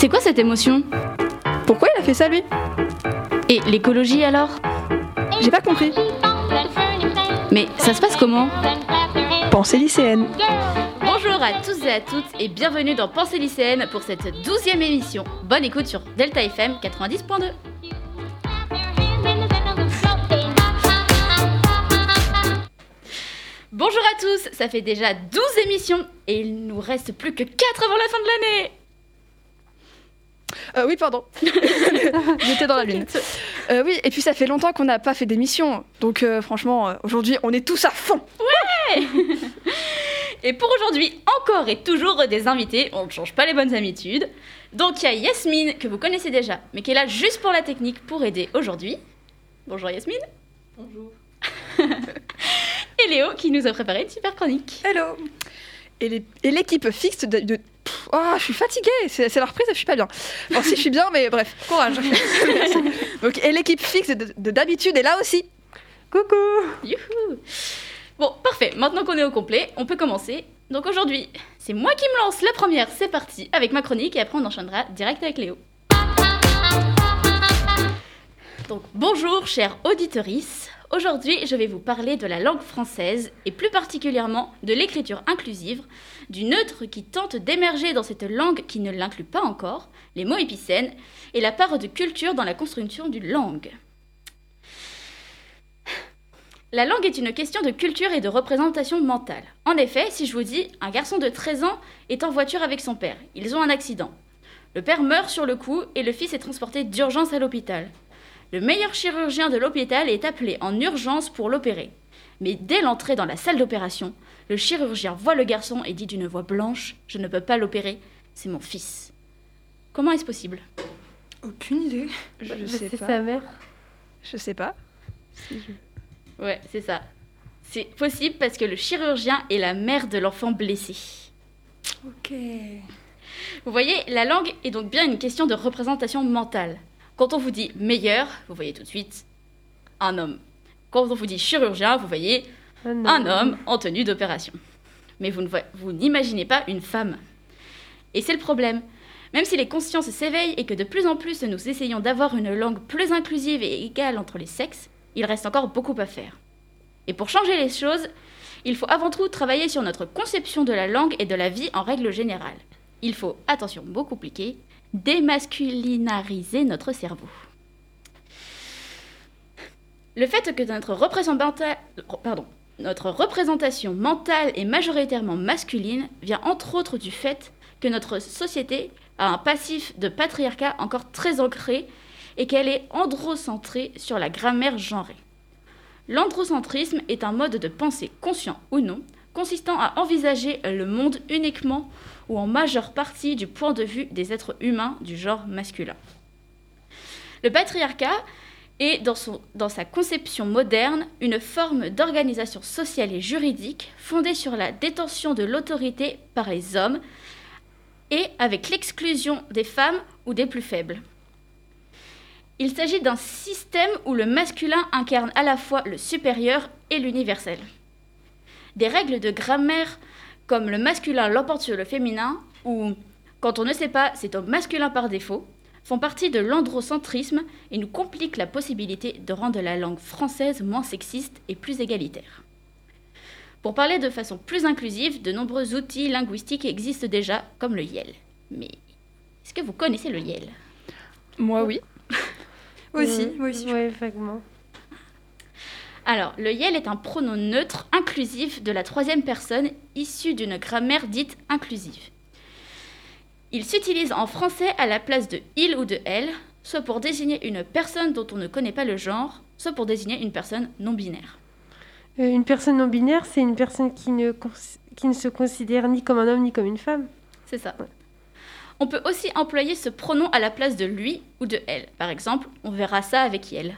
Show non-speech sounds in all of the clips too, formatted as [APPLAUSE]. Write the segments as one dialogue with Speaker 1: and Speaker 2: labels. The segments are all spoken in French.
Speaker 1: C'est quoi cette émotion?
Speaker 2: Pourquoi il a fait ça lui?
Speaker 1: Et l'écologie alors?
Speaker 2: J'ai pas compris.
Speaker 1: Mais ça se passe comment?
Speaker 2: Pensée lycéenne.
Speaker 1: Bonjour à tous et à toutes et bienvenue dans Pensée lycéenne pour cette douzième émission. Bonne écoute sur Delta FM 90.2. Bonjour à tous, ça fait déjà 12 émissions et il nous reste plus que 4 avant la fin de l'année.
Speaker 2: Euh, oui, pardon. [LAUGHS] J'étais dans la lune. Euh, oui, et puis ça fait longtemps qu'on n'a pas fait d'émission. Donc euh, franchement, aujourd'hui, on est tous à fond.
Speaker 1: Et pour aujourd'hui, encore et toujours des invités, on ne change pas les bonnes habitudes. Donc il y a Yasmine, que vous connaissez déjà, mais qui est là juste pour la technique pour aider aujourd'hui. Bonjour Yasmine.
Speaker 3: Bonjour. [LAUGHS]
Speaker 1: Et Léo, qui nous a préparé une super chronique.
Speaker 2: Hello. Et l'équipe fixe de... oh, je suis fatiguée, c'est la reprise, je suis pas bien. Bon, si je suis bien, mais bref, courage. [LAUGHS] Donc, et l'équipe fixe de de d'habitude est là aussi. Coucou.
Speaker 1: Youhou Bon, parfait. Maintenant qu'on est au complet, on peut commencer. Donc aujourd'hui, c'est moi qui me lance la première. C'est parti avec ma chronique et après on enchaînera direct avec Léo. Bonjour chers auditorices. Aujourd'hui, je vais vous parler de la langue française et plus particulièrement de l'écriture inclusive, du neutre qui tente d'émerger dans cette langue qui ne l'inclut pas encore, les mots épicènes et la part de culture dans la construction d'une langue. La langue est une question de culture et de représentation mentale. En effet, si je vous dis un garçon de 13 ans est en voiture avec son père, ils ont un accident. Le père meurt sur le coup et le fils est transporté d'urgence à l'hôpital. Le meilleur chirurgien de l'hôpital est appelé en urgence pour l'opérer. Mais dès l'entrée dans la salle d'opération, le chirurgien voit le garçon et dit d'une voix blanche Je ne peux pas l'opérer, c'est mon fils. Comment est-ce possible?
Speaker 2: Aucune idée. Je
Speaker 3: Bah,
Speaker 2: sais
Speaker 3: c'est
Speaker 2: pas.
Speaker 3: sa mère.
Speaker 2: Je sais pas. Si je-
Speaker 1: Ouais, c'est ça. C'est possible parce que le chirurgien est la mère de l'enfant blessé.
Speaker 2: Ok.
Speaker 1: Vous voyez, la langue est donc bien une question de représentation mentale. Quand on vous dit meilleur, vous voyez tout de suite un homme. Quand on vous dit chirurgien, vous voyez un homme en tenue d'opération. Mais vous ne vo- vous n'imaginez pas une femme. Et c'est le problème. Même si les consciences s'éveillent et que de plus en plus nous essayons d'avoir une langue plus inclusive et égale entre les sexes, il reste encore beaucoup à faire. Et pour changer les choses, il faut avant tout travailler sur notre conception de la langue et de la vie en règle générale. Il faut, attention, mot compliqué, démasculinariser notre cerveau. Le fait que notre représentation, mentale est majoritairement masculine vient entre autres du fait que notre société a un passif de patriarcat encore très ancré et qu'elle est androcentrée sur la grammaire genrée. L'androcentrisme est un mode de pensée conscient ou non, consistant à envisager le monde uniquement ou en majeure partie du point de vue des êtres humains du genre masculin. Le patriarcat est, dans, dans sa conception moderne, une forme d'organisation sociale et juridique fondée sur la détention de l'autorité par les hommes et avec l'exclusion des femmes ou des plus faibles. Il s'agit d'un système où le masculin incarne à la fois le supérieur et l'universel. Des règles de grammaire comme le masculin l'emporte sur le féminin ou quand on ne sait pas, c'est au masculin par défaut, font partie de l'androcentrisme et nous compliquent la possibilité de rendre la langue française moins sexiste et plus égalitaire. Pour parler de façon plus inclusive, de nombreux outils linguistiques existent déjà, comme le YEL. Mais est-ce que vous connaissez le YEL?
Speaker 2: Moi, oui. [LAUGHS]
Speaker 3: aussi, Ouais, vaguement.
Speaker 1: Alors, le YEL est un pronom neutre inclusif de la troisième personne issu d'une grammaire dite inclusive. Il s'utilise en français à la place de il ou de elle, soit pour désigner une personne dont on ne connaît pas le genre, soit pour désigner une personne non binaire.
Speaker 3: Euh, une personne non binaire, c'est une personne qui ne, qui ne se considère ni comme un homme ni comme une femme.
Speaker 1: C'est ça. On peut aussi employer ce pronom à la place de lui ou de elle. Par exemple, on verra ça avec elle.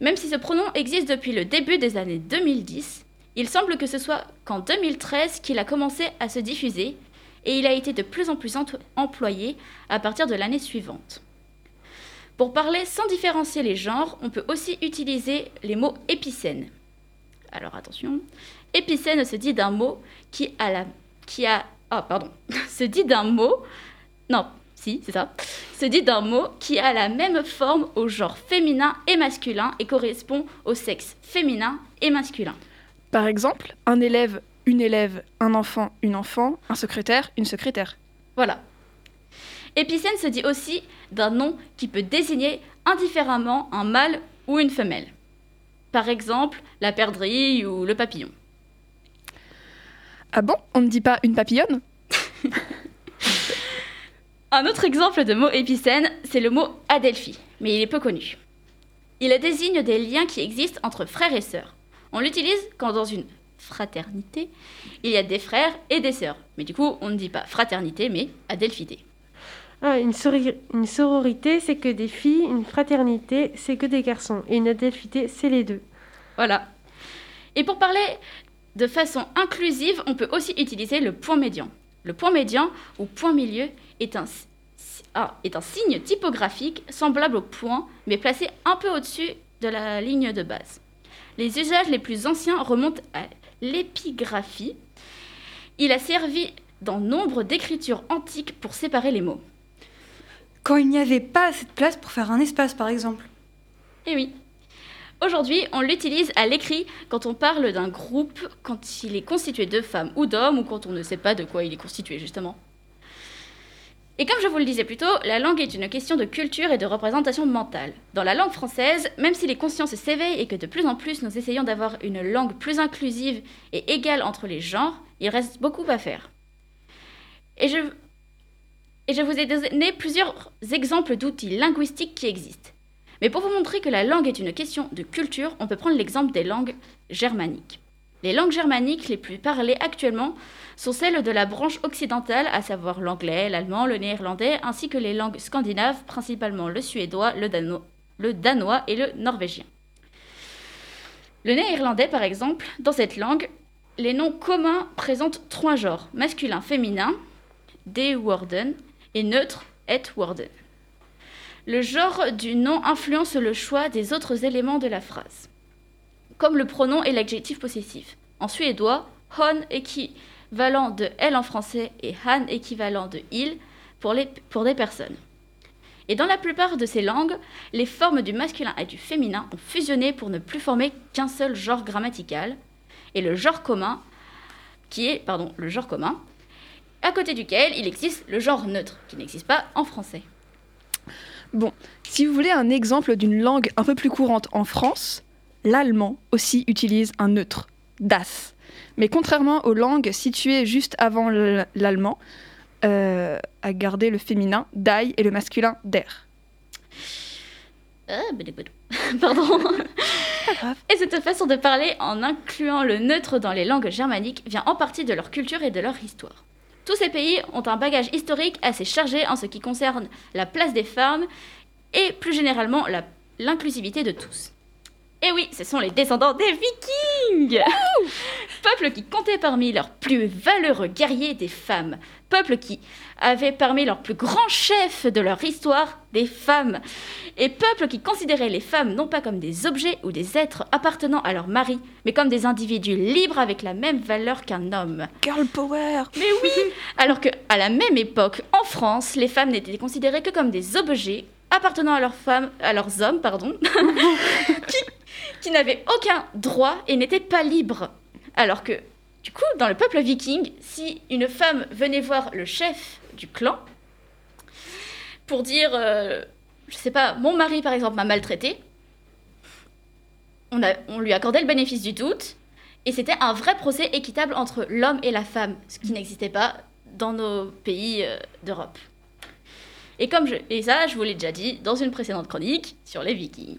Speaker 1: Même si ce pronom existe depuis le début des années 2010, il semble que ce soit qu'en 2013 qu'il a commencé à se diffuser et il a été de plus en plus employé à partir de l'année suivante. Pour parler sans différencier les genres, on peut aussi utiliser les mots épicènes. Alors attention, épicène se dit d'un mot qui a la qui a ah pardon, [LAUGHS] se dit d'un mot non, si, c'est ça, se dit d'un mot qui a la même forme au genre féminin et masculin et correspond au sexe féminin et masculin.
Speaker 2: Par exemple, un élève, une élève, un enfant, une enfant, un secrétaire, une secrétaire.
Speaker 1: Voilà. Épicène se dit aussi d'un nom qui peut désigner indifféremment un mâle ou une femelle. Par exemple, la perdrix ou le papillon.
Speaker 2: Ah bon? On ne dit pas une papillonne? [LAUGHS]
Speaker 1: Un autre exemple de mot épicène, c'est le mot adelphi, mais il est peu connu. Il désigne des liens qui existent entre frères et sœurs. On l'utilise quand dans une fraternité, il y a des frères et des sœurs. Mais du coup, on ne dit pas fraternité, mais adelphité.
Speaker 3: Ah, une, une sororité, c'est que des filles, une fraternité, c'est que des garçons, et une adelphité, c'est les deux.
Speaker 1: Voilà. Et pour parler de façon inclusive, on peut aussi utiliser le point médian. Le point médian, ou point milieu, est un, ah, est un signe typographique semblable au point, mais placé un peu au-dessus de la ligne de base. Les usages les plus anciens remontent à l'épigraphie. Il a servi dans nombre d'écritures antiques pour séparer les mots.
Speaker 4: Quand il n'y avait pas assez de place pour faire un espace, par exemple.
Speaker 1: Eh oui. Aujourd'hui, on l'utilise à l'écrit quand on parle d'un groupe, quand il est constitué de femmes ou d'hommes, ou quand on ne sait pas de quoi il est constitué, justement. Et comme je vous le disais plus tôt, la langue est une question de culture et de représentation mentale. Dans la langue française, même si les consciences s'éveillent et que de plus en plus nous essayons d'avoir une langue plus inclusive et égale entre les genres, il reste beaucoup à faire. Et je, je vous ai donné plusieurs exemples d'outils linguistiques qui existent. Mais pour vous montrer que la langue est une question de culture, on peut prendre l'exemple des langues germaniques. Les langues germaniques les plus parlées actuellement sont celles de la branche occidentale, à savoir l'anglais, l'allemand, le néerlandais, ainsi que les langues scandinaves, principalement le suédois, le, danois et le norvégien. Le néerlandais, par exemple, dans cette langue, les noms communs présentent trois genres, masculin, féminin, de worden, et neutre, et worden. Le genre du nom influence le choix des autres éléments de la phrase, comme le pronom et l'adjectif possessif. En suédois, hon qui valant de elle en français et han équivalent de il pour, les, des personnes. Et dans la plupart de ces langues, les formes du masculin et du féminin ont fusionné pour ne plus former qu'un seul genre grammatical, et le genre commun, qui est, le genre commun, à côté duquel il existe le genre neutre, qui n'existe pas en français.
Speaker 2: Bon, si vous voulez un exemple d'une langue un peu plus courante en France, l'allemand aussi utilise un neutre, das. Mais contrairement aux langues situées juste avant l'allemand, euh, a gardé le féminin dai et le masculin der.
Speaker 1: Ah, [LAUGHS] Pardon. Et cette façon de parler, en incluant le neutre dans les langues germaniques, vient en partie de leur culture et de leur histoire. Tous ces pays ont un bagage historique assez chargé en ce qui concerne la place des femmes et plus généralement l'inclusivité de tous. Et oui, ce sont les descendants des Vikings Peuple qui comptait parmi leurs plus valeureux guerriers des femmes. Peuple qui avait parmi leurs plus grands chefs de leur histoire des femmes. Et peuple qui considérait les femmes non pas comme des objets ou des êtres appartenant à leur mari, mais comme des individus libres avec la même valeur qu'un homme.
Speaker 2: Girl power
Speaker 1: Mais oui [LAUGHS] Alors que, à la même époque, en France, les femmes n'étaient considérées que comme des objets appartenant à leurs femmes, à leurs hommes, pardon, [LAUGHS] [LAUGHS] qui qui n'avaient aucun droit et n'étaient pas libres. Alors que, du coup, dans le peuple viking, si une femme venait voir le chef du clan pour dire, euh, je sais pas, mon mari par exemple m'a maltraité, on, lui accordait le bénéfice du doute, et c'était un vrai procès équitable entre l'homme et la femme, ce qui n'existait pas dans nos pays euh, d'Europe. Et comme je, et ça, je vous l'ai déjà dit dans une précédente chronique sur les Vikings.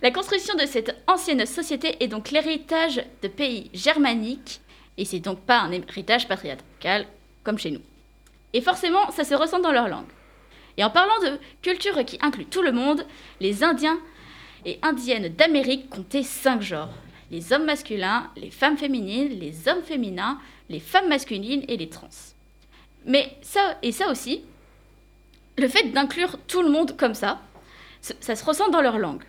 Speaker 1: La construction de cette ancienne société est donc l'héritage de pays germaniques, et c'est donc pas un héritage patriarcal comme chez nous. Et forcément, ça se ressent dans leur langue. Et en parlant de culture qui inclut tout le monde, les Indiens et Indiennes d'Amérique comptaient cinq genres. Les hommes masculins, les femmes féminines, les hommes féminins, les femmes masculines et les trans. Mais ça, et ça aussi, le fait d'inclure tout le monde comme ça, ça se ressent dans leur langue.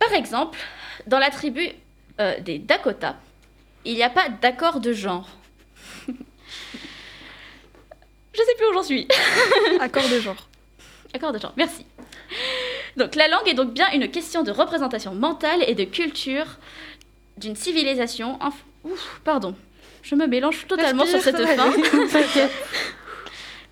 Speaker 1: Par exemple, dans la tribu euh, des Dakota, il n'y a pas d'accord de genre. Je [LAUGHS] Je sais plus où j'en suis. [LAUGHS]
Speaker 2: Accord de genre.
Speaker 1: Accord de genre, merci. Donc la langue est donc bien une question de représentation mentale et de culture d'une civilisation. inf- Ouf, pardon, je me mélange totalement sur cette fin. [LAUGHS]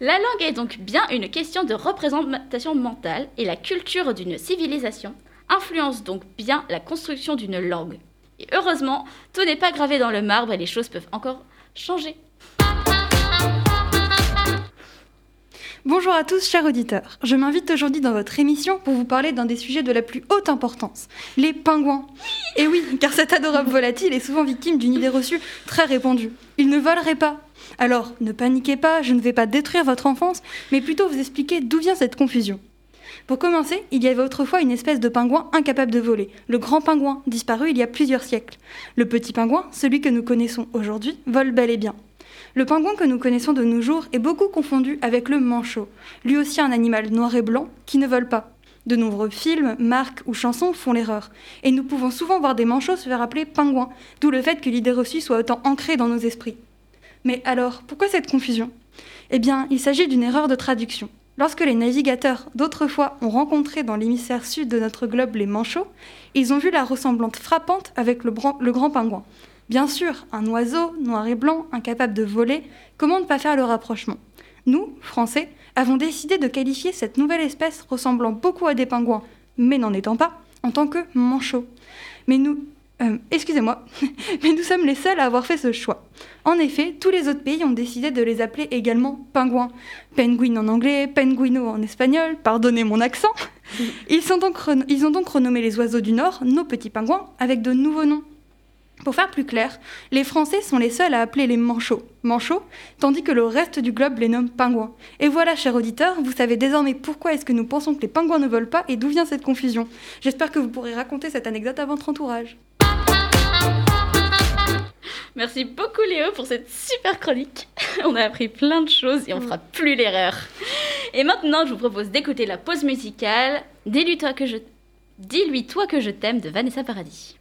Speaker 1: La langue est donc bien une question de représentation mentale et la culture d'une civilisation influence donc bien la construction d'une langue. Et heureusement, tout n'est pas gravé dans le marbre et les choses peuvent encore changer.
Speaker 4: Bonjour à tous, chers auditeurs. Je m'invite aujourd'hui dans votre émission pour vous parler d'un des sujets de la plus haute importance, les pingouins. Et oui, car cet adorable volatile est souvent victime d'une idée reçue très répandue. Il ne volerait pas. Alors, ne paniquez pas, je ne vais pas détruire votre enfance, mais plutôt vous expliquer d'où vient cette confusion. Pour commencer, il y avait autrefois une espèce de pingouin incapable de voler, le grand pingouin, disparu il y a plusieurs siècles. Le petit pingouin, celui que nous connaissons aujourd'hui, vole bel et bien. Le pingouin que nous connaissons de nos jours est beaucoup confondu avec le manchot, lui aussi un animal noir et blanc qui ne vole pas. De nombreux films, marques ou chansons font l'erreur, et nous pouvons souvent voir des manchots se faire appeler pingouins, d'où le fait que l'idée reçue soit autant ancrée dans nos esprits. Mais alors, pourquoi cette confusion? Eh bien, il s'agit d'une erreur de traduction. Lorsque les navigateurs d'autrefois ont rencontré dans l'hémisphère sud de notre globe les manchots, ils ont vu la ressemblance frappante avec le, le grand pingouin. Bien sûr, un oiseau noir et blanc, incapable de voler, comment ne pas faire le rapprochement Nous, Français, avons décidé de qualifier cette nouvelle espèce ressemblant beaucoup à des pingouins, mais n'en étant pas, en tant que manchots. Mais nous, euh, excusez-moi, [LAUGHS] mais nous sommes les seuls à avoir fait ce choix. En effet, tous les autres pays ont décidé de les appeler également pingouins. Penguin en anglais, penguino en espagnol, pardonnez mon accent. [LAUGHS] Ils, sont donc ren- ils ont donc renommé les oiseaux du Nord, nos petits pingouins, avec de nouveaux noms. Pour faire plus clair, les Français sont les seuls à appeler les manchots manchots, tandis que le reste du globe les nomme pingouins. Et voilà, chers auditeurs, vous savez désormais pourquoi est-ce que nous pensons que les pingouins ne volent pas et d'où vient cette confusion. J'espère que vous pourrez raconter cette anecdote à votre entourage.
Speaker 1: Merci beaucoup Léo pour cette super chronique. [LAUGHS] On a appris plein de choses et on fera plus l'erreur. Et maintenant, je vous propose d'écouter la pause musicale Dis-lui toi que je Dis-lui toi que je t'aime de Vanessa Paradis.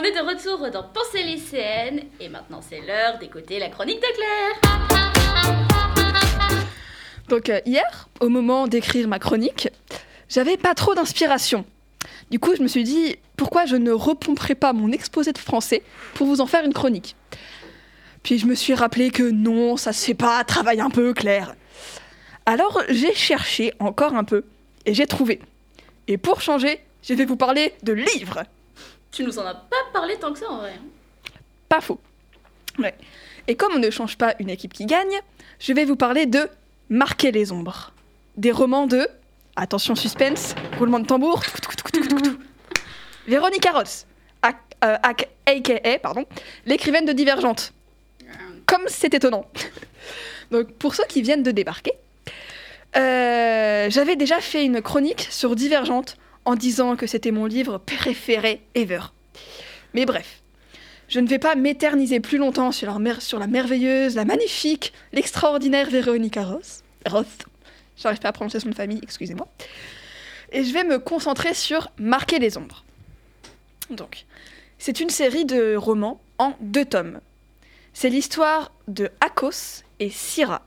Speaker 1: On est de retour dans Pensée lycéenne et maintenant c'est l'heure d'écouter la chronique de Claire.
Speaker 2: Donc euh, hier, au moment d'écrire ma chronique, j'avais pas trop d'inspiration. Du coup, je me suis dit, pourquoi je ne repomperai pas mon exposé de français pour vous en faire une chronique? Puis je me suis rappelé que non, ça se fait pas, travaille un peu, Claire. Alors j'ai cherché encore un peu et j'ai trouvé. Et pour changer, je vais vous parler de livres.
Speaker 1: Tu nous en as pas parlé tant que ça en vrai. hein.
Speaker 2: Pas faux. Ouais. Et comme on ne change pas une équipe qui gagne, je vais vous parler de Marquer les ombres. Des romans de. Attention suspense, roulement de tambour. Véronique Ross, ac- euh, aka, pardon, l'écrivaine de Divergente. Comme c'est étonnant. [LAUGHS] Donc pour ceux qui viennent de débarquer, euh, j'avais déjà fait une chronique sur Divergente en disant que c'était mon livre préféré ever. Mais bref, je ne vais pas m'éterniser plus longtemps sur la, merveilleuse, la magnifique, l'extraordinaire Véronica Ross. Roth. J'arrive pas à prononcer son famille, excusez-moi. Et je vais me concentrer sur Marquer les ombres. Donc, c'est une série de romans en deux tomes. C'est l'histoire de Akos et Syrah.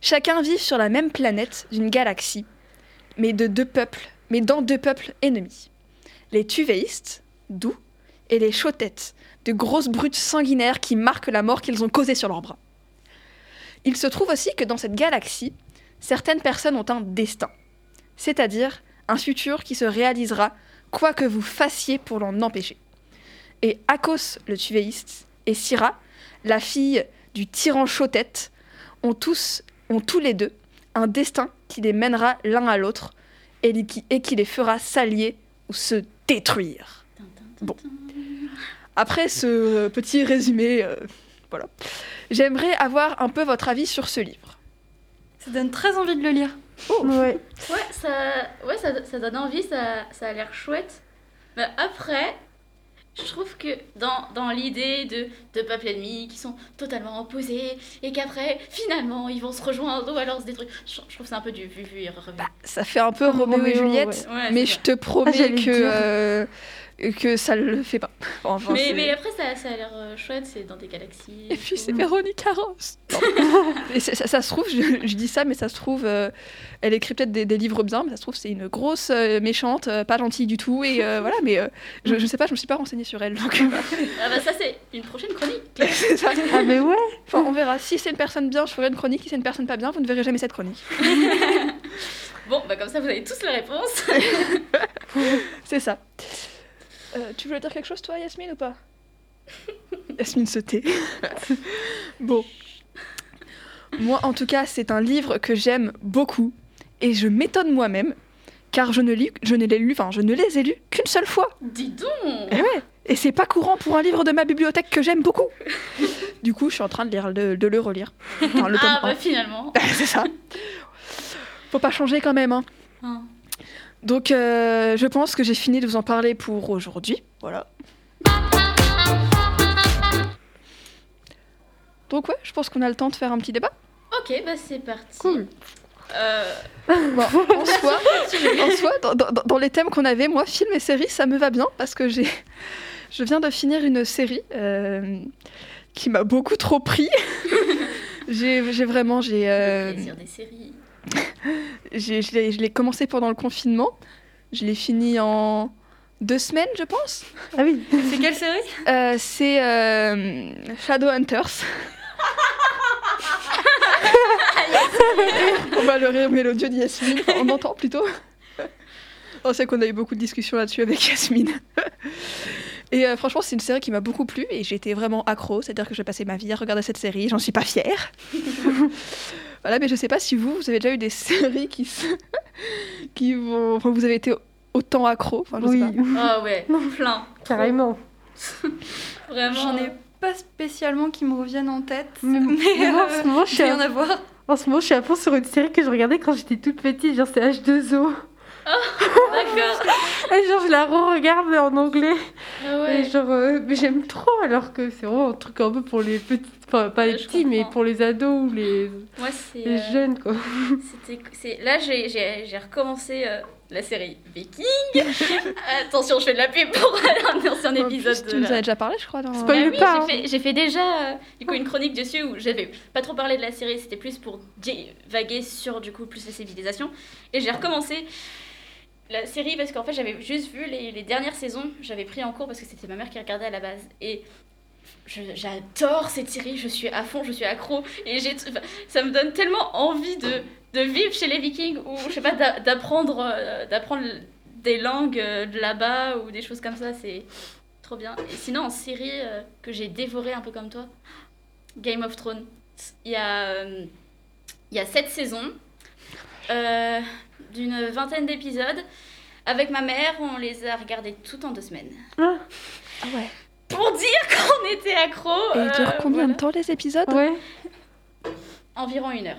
Speaker 2: Chacun vit sur la même planète d'une galaxie, mais de deux peuples, mais dans deux peuples ennemis. Les Tuvéistes, doux, et les Chotettes, de grosses brutes sanguinaires qui marquent la mort qu'ils ont causée sur leurs bras. Il se trouve aussi que dans cette galaxie, certaines personnes ont un destin, c'est-à-dire un futur qui se réalisera quoi que vous fassiez pour l'en empêcher. Et Akos, le tuvéiste, et Syrah, la fille du tyran Chotette, ont tous, ont tous les deux un destin qui les mènera l'un à l'autre et qui, et qui les fera s'allier ou se détruire. Bon. Après ce petit résumé, euh, voilà, j'aimerais avoir un peu votre avis sur ce livre.
Speaker 4: Ça donne très envie de le lire.
Speaker 3: Ouais.
Speaker 1: Ouais, ça, ouais, ça, ça donne envie, ça, ça a l'air chouette. Mais après, je trouve que dans, dans l'idée de deux peuples ennemis qui sont totalement opposés et qu'après, finalement, ils vont se rejoindre ou alors se détruire, je, je trouve que c'est un peu du vu, vu et revu.
Speaker 2: Ça fait un peu Roméo et Juliette,
Speaker 1: ouais. Ouais,
Speaker 2: mais je te promets
Speaker 3: j'allais
Speaker 2: que, euh, que ça le fait pas. Enfin,
Speaker 1: mais, après, ça, ça a l'air euh, chouette, c'est dans des galaxies.
Speaker 2: Et puis c'est Véronique Ross. [LAUGHS] Et ça, ça se trouve, je, je dis ça, mais ça se trouve, euh, elle écrit peut-être des, des livres bien, mais ça se trouve, c'est une grosse euh, méchante, euh, pas gentille du tout. Et euh, voilà, mais euh, je, je sais pas, je me suis pas renseignée sur elle. Donc, euh,
Speaker 1: Ah bah ça, c'est une prochaine chronique. [LAUGHS]
Speaker 2: c'est ça.
Speaker 3: Ah, mais ouais.
Speaker 2: Enfin, on verra. Si c'est une personne bien, je ferai une chronique. Si c'est une personne pas bien, vous ne verrez jamais cette chronique. [LAUGHS]
Speaker 1: Bon, bah comme ça, vous avez tous les réponses.
Speaker 2: C'est ça. Euh, tu voulais dire quelque chose, toi, Yasmine, ou pas? [LAUGHS] Yasmine se tait. [LAUGHS] bon. Moi, en tout cas, c'est un livre que j'aime beaucoup. Et je m'étonne moi-même, car je ne, lis, je ne l'ai lu, enfin, je ne les ai lus qu'une seule fois.
Speaker 1: Dis donc
Speaker 2: Et ouais Et c'est pas courant pour un livre de ma bibliothèque que j'aime beaucoup. [LAUGHS] Du coup, je suis en train de, lire, de, de le relire. Enfin, le tome
Speaker 1: Ah bah finalement.
Speaker 2: c'est ça. Faut pas changer quand même, hein.
Speaker 1: Hein.
Speaker 2: Donc, euh, je pense que j'ai fini de vous en parler pour aujourd'hui. Voilà. Donc, ouais, je pense qu'on a le temps de faire un petit débat.
Speaker 1: Ok, bah c'est parti.
Speaker 3: Cool.
Speaker 1: Euh,
Speaker 2: Bon, [LAUGHS] en soi, en soi dans, dans- dans les thèmes qu'on avait, moi, film et série, ça me va bien parce que j'ai, [LAUGHS] je viens de finir une série euh, qui m'a beaucoup trop pris. [LAUGHS] j'ai, j'ai vraiment, j'ai, euh,
Speaker 1: le plaisir des séries.
Speaker 2: Je l'ai- je l'ai commencé pendant le confinement. Je l'ai fini en deux semaines, je pense.
Speaker 3: Ah oui.
Speaker 4: C'est quelle série?
Speaker 2: Euh, c'est euh, Shadowhunters. on va le rire mélodieux d'Yasmine, Enfin, on entend plutôt. On sait qu'on a eu beaucoup de discussions là-dessus avec Yasmine. Et euh, franchement, c'est une série qui m'a beaucoup plu et j'ai été vraiment accro. C'est-à-dire que j'ai passé ma vie à regarder cette série. J'en suis pas fière. Voilà, mais je sais pas si vous, vous avez déjà eu des [LAUGHS] séries qui, se- qui vont. enfin, vous avez été autant accro. Enfin, je sais
Speaker 3: Oui,
Speaker 2: pas. [LAUGHS]
Speaker 1: Ah ouais, plein.
Speaker 3: carrément. [LAUGHS]
Speaker 1: Vraiment.
Speaker 4: J'en ai pas spécialement qui me reviennent en tête.
Speaker 3: Mais,
Speaker 4: Mais
Speaker 3: moi, en
Speaker 4: euh,
Speaker 3: ce moment, je
Speaker 4: il
Speaker 3: suis à,
Speaker 4: en avoir.
Speaker 3: en ce moment, je suis à fond sur une série que je regardais quand j'étais toute petite, genre c'est H2O.
Speaker 1: D'accord. [LAUGHS]
Speaker 3: Et genre, je la re-regarde en anglais.
Speaker 1: Ah
Speaker 3: Et genre, euh, mais j'aime trop, alors que c'est vraiment un truc un peu pour les petits, enfin pas les
Speaker 1: je
Speaker 3: petits, mais pour les ados ou les,
Speaker 1: Moi,
Speaker 3: les
Speaker 1: euh,
Speaker 3: jeunes, quoi.
Speaker 1: C'était, c'est, là, j'ai, j'ai, j'ai recommencé euh, la série Viking. [LAUGHS] Attention, je fais de la pub pour un ancien épisode.
Speaker 2: Tu
Speaker 1: de
Speaker 2: nous as déjà parlé, je crois. Dans...
Speaker 3: Spoil-
Speaker 1: Ah oui,
Speaker 3: pas, hein.
Speaker 1: j'ai, fait, j'ai fait déjà euh, du coup, une chronique dessus où j'avais pas trop parlé de la série, c'était plus pour vaguer sur du coup plus la civilisation. Et j'ai recommencé la série parce qu'en fait j'avais juste vu les, les dernières saisons, j'avais pris en cours parce que c'était ma mère qui regardait à la base. Et j'adore cette série, je suis à fond, je suis accro. Et ça me donne tellement envie de, de vivre chez les Vikings ou je sais pas, euh, d'apprendre des langues euh, de là-bas ou des choses comme ça. C'est trop bien. Et sinon, en série euh, que j'ai dévoré un peu comme toi, Game of Thrones. Il y a, il y a sept saisons d'une vingtaine d'épisodes. Avec ma mère, on les a regardés toutes en deux semaines.
Speaker 3: Ah,
Speaker 2: Ah ouais.
Speaker 1: Pour dire [LAUGHS] qu'on était accro.
Speaker 2: Et
Speaker 1: euh,
Speaker 2: ils durent combien
Speaker 1: voilà.
Speaker 2: de temps les épisodes
Speaker 3: ouais, [LAUGHS]
Speaker 1: Environ une heure.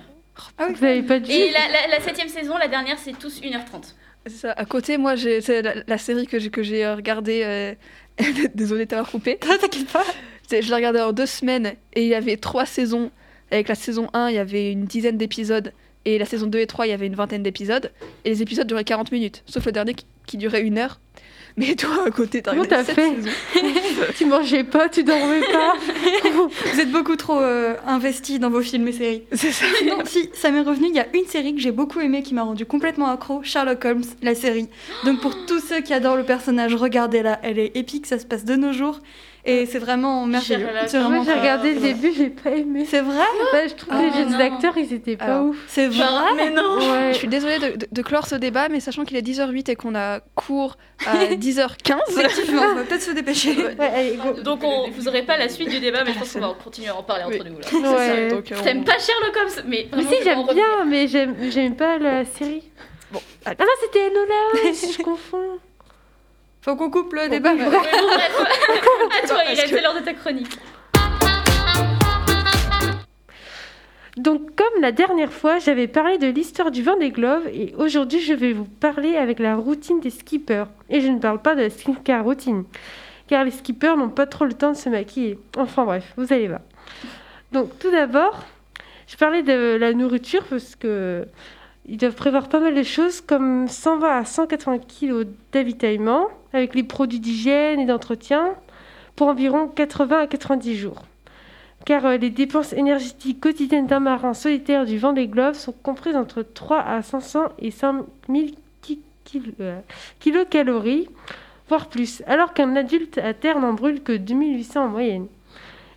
Speaker 4: Ah oui,
Speaker 3: vous avez pas dit.
Speaker 1: Et la, la, la septième saison, la dernière, c'est tous 1h30.
Speaker 2: C'est ça. À côté, moi, j'ai c'est la, la série que j'ai que j'ai euh, regardée. euh, [LAUGHS] Désolée de t'avoir coupé.
Speaker 4: t'inquiète pas.
Speaker 2: C'est- Je l'ai regardée en deux semaines et il y avait trois saisons. Avec la saison 1, il y avait une dizaine d'épisodes. Et la saison 2 et 3, il y avait une vingtaine d'épisodes. Et les épisodes duraient 40 minutes. Sauf le dernier qui, qui durait une heure. Mais toi, à côté, t'as regardé sept
Speaker 3: fait [LAUGHS] tu mangeais pas, tu dormais pas. [LAUGHS]
Speaker 4: Vous êtes beaucoup trop euh, investis dans vos films et séries.
Speaker 2: C'est ça.
Speaker 4: Sinon, si, ça m'est revenu, il y a une série que j'ai beaucoup aimée qui m'a rendu complètement accro, Sherlock Holmes, la série. Donc pour [GASPS] tous ceux qui adorent le personnage, regardez-la, elle est épique, ça se passe de nos jours et c'est vraiment merveilleux.
Speaker 3: J'ai
Speaker 1: Ah,
Speaker 3: regardé le début, j'ai pas aimé.
Speaker 4: C'est vrai?
Speaker 3: Bah, je trouve
Speaker 2: Ah,
Speaker 3: que les jeunes
Speaker 1: non.
Speaker 3: acteurs, ils étaient pas
Speaker 2: Alors,
Speaker 3: ouf.
Speaker 4: C'est vrai?
Speaker 1: Mais non
Speaker 3: Ouais.
Speaker 2: Je suis désolée de, de- de clore ce débat, mais sachant qu'il est 10h08 et qu'on a cours à [LAUGHS] 10h15,
Speaker 4: Effectivement, on va peut-être se dépêcher.
Speaker 3: Ouais, allez, go.
Speaker 1: Donc on, vous aurez pas la suite du débat, mais je pense qu'on va continuer à en parler entre nous. Là.
Speaker 3: Ouais.
Speaker 2: donc, euh, on-
Speaker 1: pas Sherlock Holmes, mais
Speaker 3: Mais si, j'aime bien, mais j'aime j'aime pas la série.
Speaker 2: Bon,
Speaker 3: Ah non, c'était Enola [LAUGHS] Je confonds.
Speaker 4: Faut qu'on coupe le débat.
Speaker 1: Ouais, bon, bref. à toi, il c'est l'heure de ta chronique.
Speaker 3: Donc, comme la dernière fois, j'avais parlé de l'histoire du Vendée Globe et aujourd'hui, je vais vous parler avec la routine des skippers. Et je ne parle pas de la skincare routine, car les skippers n'ont pas trop le temps de se maquiller. Enfin bref, vous allez voir. Donc, tout d'abord, je parlais de la nourriture parce que ils doivent prévoir pas mal de choses comme 120 à 180 kg d'avitaillement avec les produits d'hygiène et d'entretien pour environ 80 à 90 jours car euh, les dépenses énergétiques quotidiennes d'un marin solitaire du vent des globes sont comprises entre 3 à 500 et 5000 ki- kil- euh, kilocalories, voire plus, alors qu'un adulte à terre n'en brûle que 2800 en moyenne.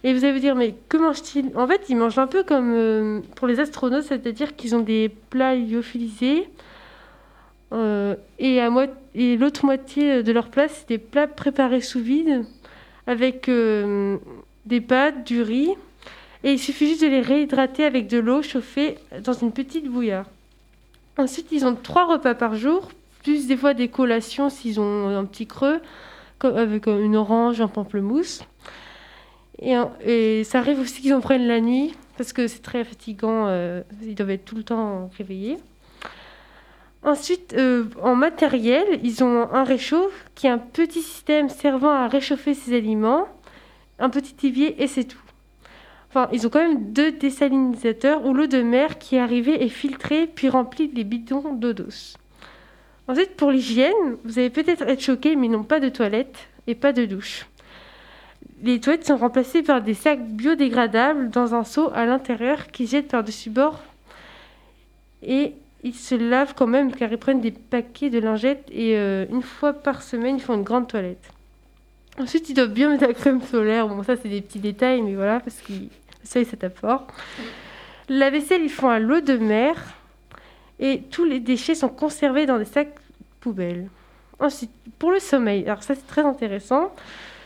Speaker 3: Et vous allez vous dire, mais que mange-t-il? En fait, ils mangent un peu comme euh, pour les astronautes, c'est-à-dire qu'ils ont des plats lyophilisés, euh, et, et l'autre moitié de leur plat, c'est des plats préparés sous vide, avec euh, des pâtes, du riz, et il suffit juste de les réhydrater avec de l'eau chauffée dans une petite bouillarde. Ensuite, ils ont trois repas par jour, plus des fois des collations s'ils ont un petit creux, comme avec une orange, un pamplemousse. Et, un- et ça arrive aussi qu'ils en prennent la nuit, parce que c'est très fatigant, euh, ils doivent être tout le temps réveillés. Ensuite, euh, en matériel, ils ont un réchaud qui est un petit système servant à réchauffer ces aliments, un petit évier et c'est tout. Enfin, ils ont quand même deux désalinisateurs où l'eau de mer qui est arrivée est filtrée puis remplit les bidons d'eau douce. Ensuite, pour l'hygiène, vous allez peut-être être choqués, mais ils n'ont pas de toilette et pas de douche. Les toilettes sont remplacées par des sacs biodégradables dans un seau à l'intérieur qui jettent par-dessus bord. Et ils se lavent quand même car ils prennent des paquets de lingettes et euh, une fois par semaine, ils font une grande toilette. Ensuite, ils doivent bien mettre la crème solaire. Bon, ça, c'est des petits détails, mais voilà, parce que le soleil, ça tape fort. La vaisselle, ils font à l'eau de mer. Et tous les déchets sont conservés dans des sacs poubelles. Ensuite, pour le sommeil, alors ça, c'est très intéressant.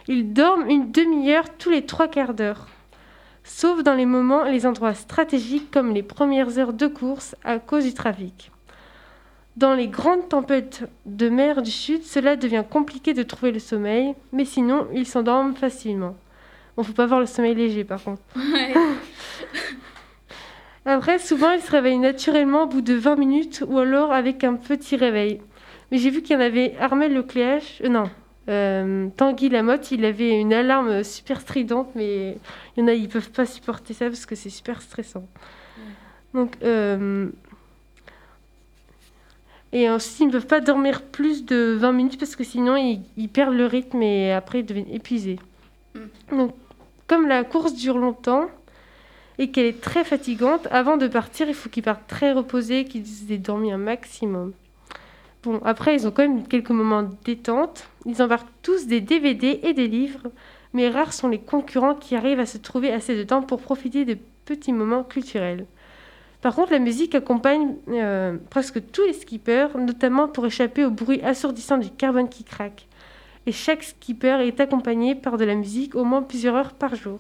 Speaker 3: Ils dorment une demi-heure tous les trois quarts d'heure. Sauf dans les moments et les endroits stratégiques comme les premières heures de course à cause du trafic. Dans les grandes tempêtes de mer du sud, cela devient compliqué de trouver le sommeil, mais sinon, ils s'endorment facilement. Bon, faut pas voir le sommeil léger par contre.
Speaker 1: Ouais.
Speaker 3: Après, souvent, ils se réveillent naturellement au bout de 20 minutes ou alors avec un petit réveil. Mais j'ai vu qu'il y en avait Armel Lecléache, euh, non, Euh, Tanguy Lamotte, il avait une alarme super stridente, mais il y en a, ils peuvent pas supporter ça parce que c'est super stressant. Donc, euh, et ensuite, ils ne peuvent pas dormir plus de 20 minutes parce que sinon, ils, ils perdent le rythme et après, ils deviennent épuisés. Donc, comme la course dure longtemps et qu'elle est très fatigante, avant de partir, il faut qu'ils partent très reposés, qu'ils aient dormi un maximum. Bon, après, ils ont quand même quelques moments de détente. Ils embarquent tous des DVD et des livres, mais rares sont les concurrents qui arrivent à se trouver assez de temps pour profiter de petits moments culturels. Par contre, la musique accompagne euh, presque tous les skippers, notamment pour échapper au bruit assourdissant du carbone qui craque. Et chaque skipper est accompagné par de la musique au moins plusieurs heures par jour.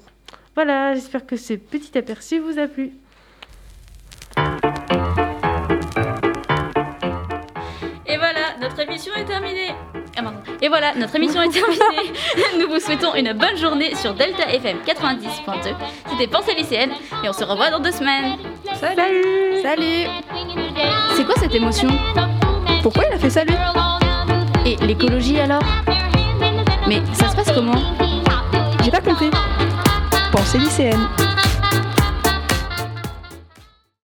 Speaker 3: Voilà, j'espère que ce petit aperçu vous a plu.
Speaker 1: Et voilà, notre émission est terminée. [LAUGHS] Nous vous souhaitons une bonne journée sur Delta FM 90.2. C'était Pensée lycéenne et on se revoit dans deux semaines.
Speaker 2: Salut Salut
Speaker 1: C'est quoi cette émotion?
Speaker 2: Pourquoi il a fait ça lui?
Speaker 1: Et l'écologie alors? Mais ça se passe comment?
Speaker 2: J'ai pas compris. Pensée lycéenne.